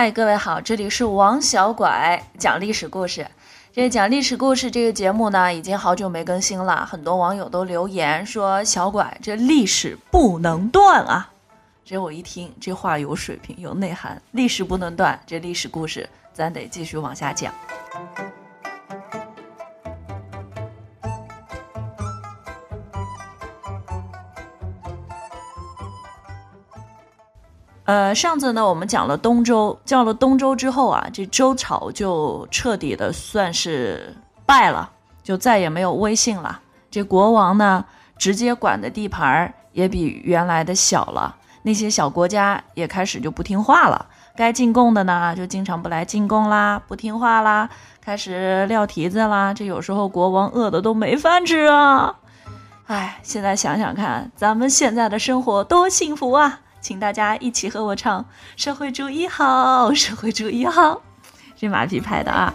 嗨，各位好，这里是王小拐讲历史故事。这讲历史故事这个节目呢，已经好久没更新了，很多网友都留言说小拐这历史不能断啊。这我一听，这话有水平，有内涵，历史不能断，这历史故事咱得继续往下讲。呃，上次呢，我们讲了东周，叫了东周之后啊，这周朝就彻底的算是败了，就再也没有威信了。这国王呢，直接管的地盘也比原来的小了，那些小国家也开始就不听话了，该进贡的呢，就经常不来进贡啦，不听话啦，开始撂蹄子啦。这有时候国王饿的都没饭吃啊！哎，现在想想看，咱们现在的生活多幸福啊！请大家一起和我唱《社会主义好，社会主义好》，这马屁拍的啊！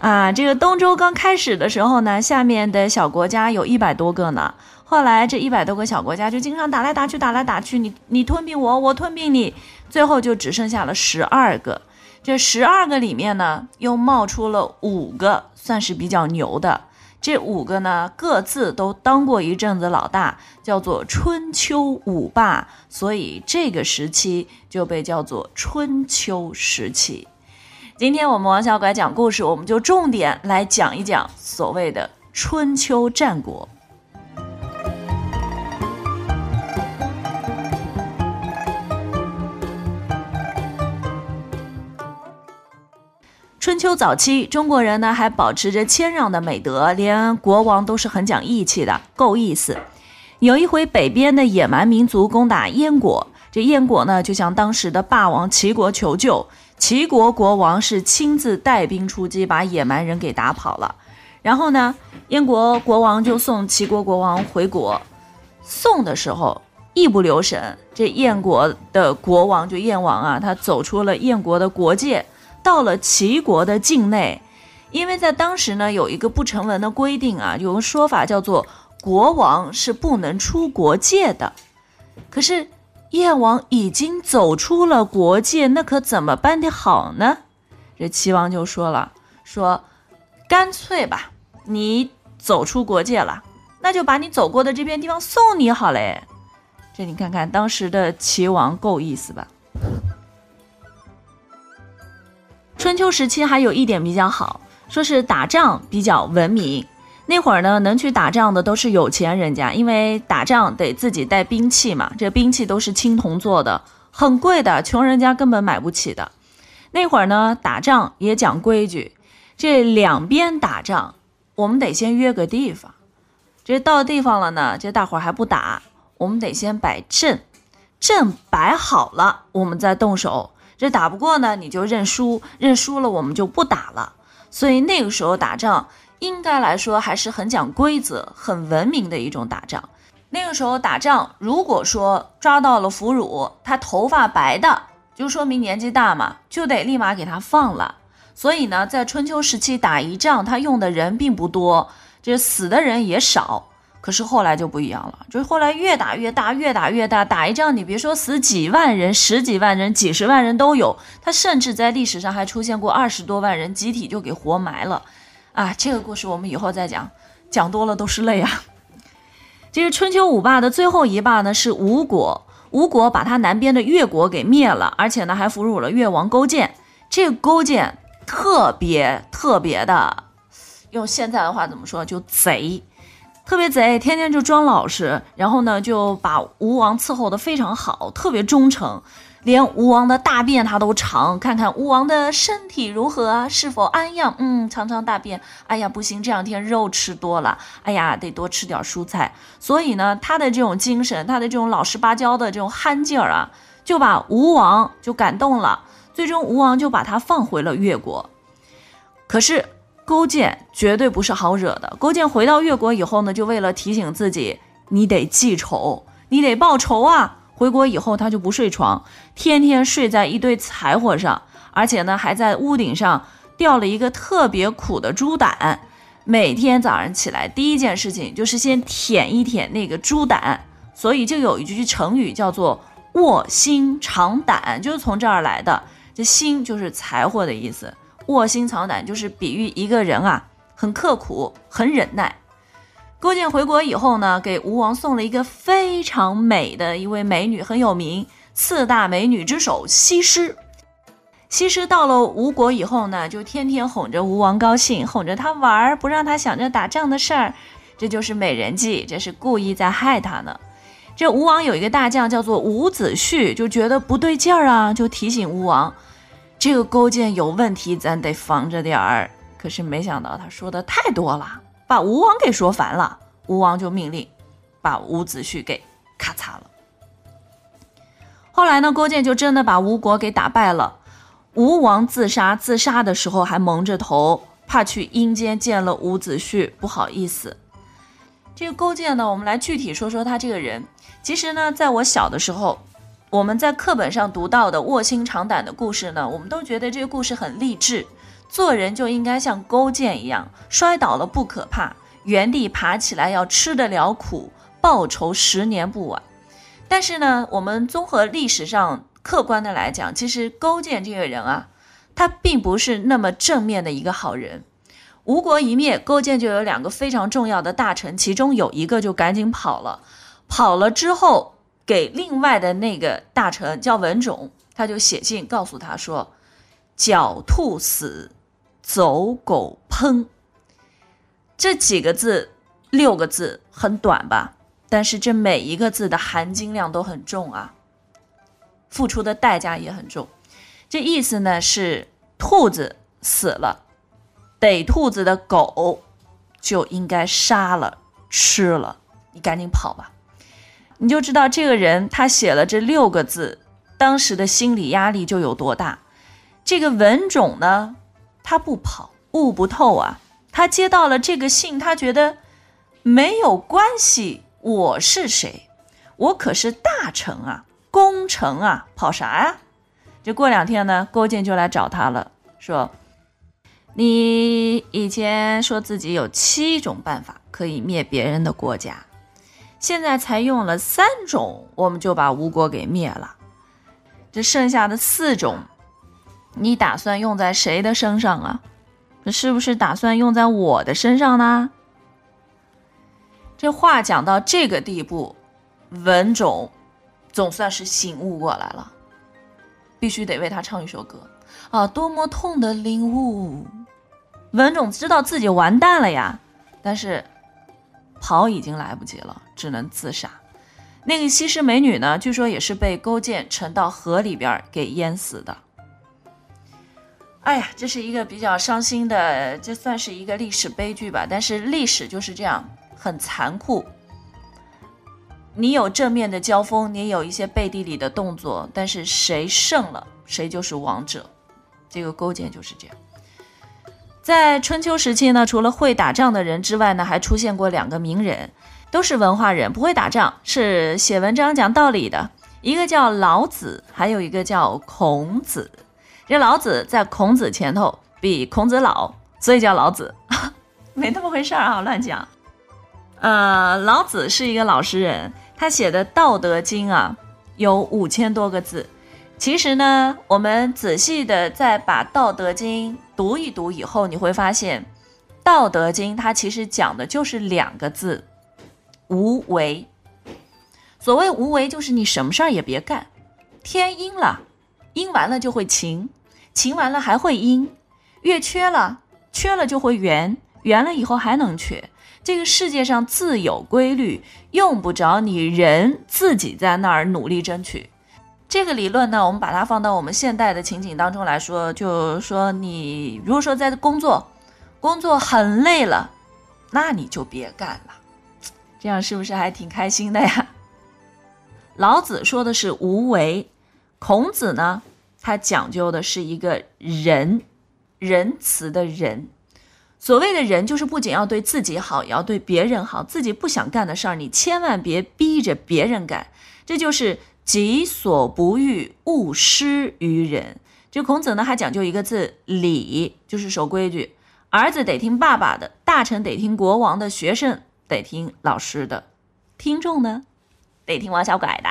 啊，这个东周刚开始的时候呢，下面的小国家有一百多个呢。后来这一百多个小国家就经常打来打去，打来打去，你你吞并我，我吞并你，最后就只剩下了十二个。这十二个里面呢，又冒出了五个，算是比较牛的。这五个呢，各自都当过一阵子老大，叫做春秋五霸，所以这个时期就被叫做春秋时期。今天我们王小拐讲故事，我们就重点来讲一讲所谓的春秋战国。春秋早期，中国人呢还保持着谦让的美德，连国王都是很讲义气的，够意思。有一回，北边的野蛮民族攻打燕国，这燕国呢就向当时的霸王齐国求救，齐国国王是亲自带兵出击，把野蛮人给打跑了。然后呢，燕国国王就送齐国国王回国，送的时候一不留神，这燕国的国王就燕王啊，他走出了燕国的国界。到了齐国的境内，因为在当时呢有一个不成文的规定啊，有个说法叫做国王是不能出国界的。可是燕王已经走出了国界，那可怎么办的好呢？这齐王就说了，说干脆吧，你走出国界了，那就把你走过的这片地方送你好嘞。这你看看当时的齐王够意思吧？春秋时期还有一点比较好，说是打仗比较文明。那会儿呢，能去打仗的都是有钱人家，因为打仗得自己带兵器嘛，这兵器都是青铜做的，很贵的，穷人家根本买不起的。那会儿呢，打仗也讲规矩，这两边打仗，我们得先约个地方。这到地方了呢，这大伙儿还不打，我们得先摆阵，阵摆好了，我们再动手。这打不过呢，你就认输，认输了我们就不打了。所以那个时候打仗，应该来说还是很讲规则、很文明的一种打仗。那个时候打仗，如果说抓到了俘虏，他头发白的，就说明年纪大嘛，就得立马给他放了。所以呢，在春秋时期打一仗，他用的人并不多，这死的人也少。可是后来就不一样了，就是后来越打越大，越打越大，打一仗你别说死几万人、十几万人、几十万人都有，他甚至在历史上还出现过二十多万人集体就给活埋了，啊，这个故事我们以后再讲，讲多了都是泪啊。这个春秋五霸的最后一霸呢是吴国，吴国把他南边的越国给灭了，而且呢还俘虏了越王勾践，这个勾践特别特别的，用现在的话怎么说就贼。特别贼，天天就装老实，然后呢就把吴王伺候的非常好，特别忠诚，连吴王的大便他都尝，看看吴王的身体如何，是否安养。嗯，尝尝大便，哎呀不行，这两天肉吃多了，哎呀得多吃点蔬菜。所以呢，他的这种精神，他的这种老实巴交的这种憨劲儿啊，就把吴王就感动了，最终吴王就把他放回了越国。可是。勾践绝对不是好惹的。勾践回到越国以后呢，就为了提醒自己，你得记仇，你得报仇啊！回国以后，他就不睡床，天天睡在一堆柴火上，而且呢，还在屋顶上吊了一个特别苦的猪胆。每天早上起来，第一件事情就是先舔一舔那个猪胆。所以就有一句成语叫做卧薪尝胆，就是从这儿来的。这薪就是柴火的意思，卧薪尝胆就是比喻一个人啊，很刻苦，很忍耐。勾践回国以后呢，给吴王送了一个非常美的一位美女，很有名，四大美女之首西施。西施到了吴国以后呢，就天天哄着吴王高兴，哄着他玩儿，不让他想着打仗的事儿。这就是美人计，这是故意在害他呢。这吴王有一个大将叫做伍子胥，就觉得不对劲儿啊，就提醒吴王，这个勾践有问题，咱得防着点儿。可是没想到他说的太多了，把吴王给说烦了。吴王就命令把伍子胥给咔嚓了。后来呢，勾践就真的把吴国给打败了。吴王自杀，自杀的时候还蒙着头，怕去阴间见了伍子胥不好意思。这个勾践呢，我们来具体说说他这个人。其实呢，在我小的时候，我们在课本上读到的卧薪尝胆的故事呢，我们都觉得这个故事很励志，做人就应该像勾践一样，摔倒了不可怕，原地爬起来要吃得了苦，报仇十年不晚。但是呢，我们综合历史上客观的来讲，其实勾践这个人啊，他并不是那么正面的一个好人。吴国一灭，勾践就有两个非常重要的大臣，其中有一个就赶紧跑了。跑了之后，给另外的那个大臣叫文种，他就写信告诉他说：“狡兔死，走狗烹。”这几个字，六个字很短吧？但是这每一个字的含金量都很重啊，付出的代价也很重。这意思呢是，兔子死了。逮兔子的狗就应该杀了吃了，你赶紧跑吧！你就知道这个人他写了这六个字，当时的心理压力就有多大。这个文种呢，他不跑，悟不透啊。他接到了这个信，他觉得没有关系，我是谁？我可是大臣啊，功臣啊，跑啥呀？这过两天呢，勾践就来找他了，说。你以前说自己有七种办法可以灭别人的国家，现在才用了三种，我们就把吴国给灭了。这剩下的四种，你打算用在谁的身上啊？是不是打算用在我的身上呢？这话讲到这个地步，文种总算是醒悟过来了，必须得为他唱一首歌啊！多么痛的领悟！文种知道自己完蛋了呀，但是跑已经来不及了，只能自杀。那个西施美女呢？据说也是被勾践沉到河里边给淹死的。哎呀，这是一个比较伤心的，这算是一个历史悲剧吧。但是历史就是这样，很残酷。你有正面的交锋，你有一些背地里的动作，但是谁胜了，谁就是王者。这个勾践就是这样。在春秋时期呢，除了会打仗的人之外呢，还出现过两个名人，都是文化人，不会打仗，是写文章讲道理的。一个叫老子，还有一个叫孔子。这老子在孔子前头，比孔子老，所以叫老子，没那么回事儿啊，乱讲。呃，老子是一个老实人，他写的《道德经》啊，有五千多个字。其实呢，我们仔细的再把《道德经》读一读以后，你会发现，《道德经》它其实讲的就是两个字：无为。所谓无为，就是你什么事儿也别干。天阴了，阴完了就会晴，晴完了还会阴；月缺了，缺了就会圆，圆了以后还能缺。这个世界上自有规律，用不着你人自己在那儿努力争取。这个理论呢，我们把它放到我们现代的情景当中来说，就说，你如果说在工作，工作很累了，那你就别干了，这样是不是还挺开心的呀？老子说的是无为，孔子呢，他讲究的是一个仁，仁慈的仁。所谓的仁，就是不仅要对自己好，也要对别人好。自己不想干的事儿，你千万别逼着别人干，这就是。己所不欲，勿施于人。这孔子呢，还讲究一个字礼，就是守规矩。儿子得听爸爸的，大臣得听国王的，学生得听老师的，听众呢，得听王小拐的。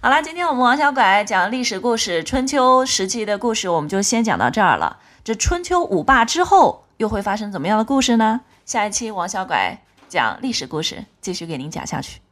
好啦，今天我们王小拐讲历史故事，春秋时期的故事，我们就先讲到这儿了。这春秋五霸之后又会发生怎么样的故事呢？下一期王小拐讲历史故事，继续给您讲下去。